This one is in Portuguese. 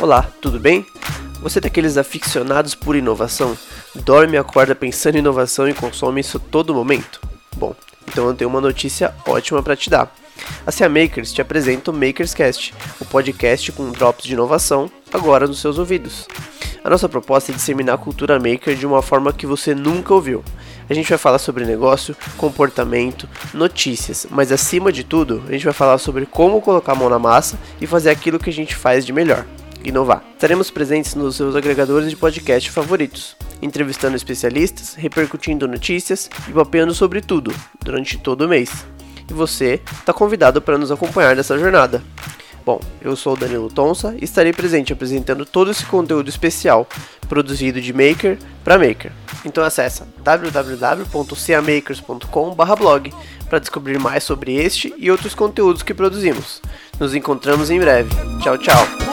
Olá, tudo bem? Você é daqueles aficionados por inovação? Dorme e acorda pensando em inovação e consome isso todo momento? Bom, então eu tenho uma notícia ótima para te dar. A CA Makers te apresenta o Makerscast, o podcast com drops de inovação agora nos seus ouvidos. A nossa proposta é disseminar a cultura maker de uma forma que você nunca ouviu. A gente vai falar sobre negócio, comportamento, notícias, mas acima de tudo, a gente vai falar sobre como colocar a mão na massa e fazer aquilo que a gente faz de melhor inovar. Estaremos presentes nos seus agregadores de podcast favoritos, entrevistando especialistas, repercutindo notícias e papeando sobre tudo durante todo o mês. E você está convidado para nos acompanhar nessa jornada. Bom, eu sou o Danilo Tonsa e estarei presente apresentando todo esse conteúdo especial produzido de maker para maker. Então acessa www.camakers.com/blog para descobrir mais sobre este e outros conteúdos que produzimos. Nos encontramos em breve. Tchau, tchau.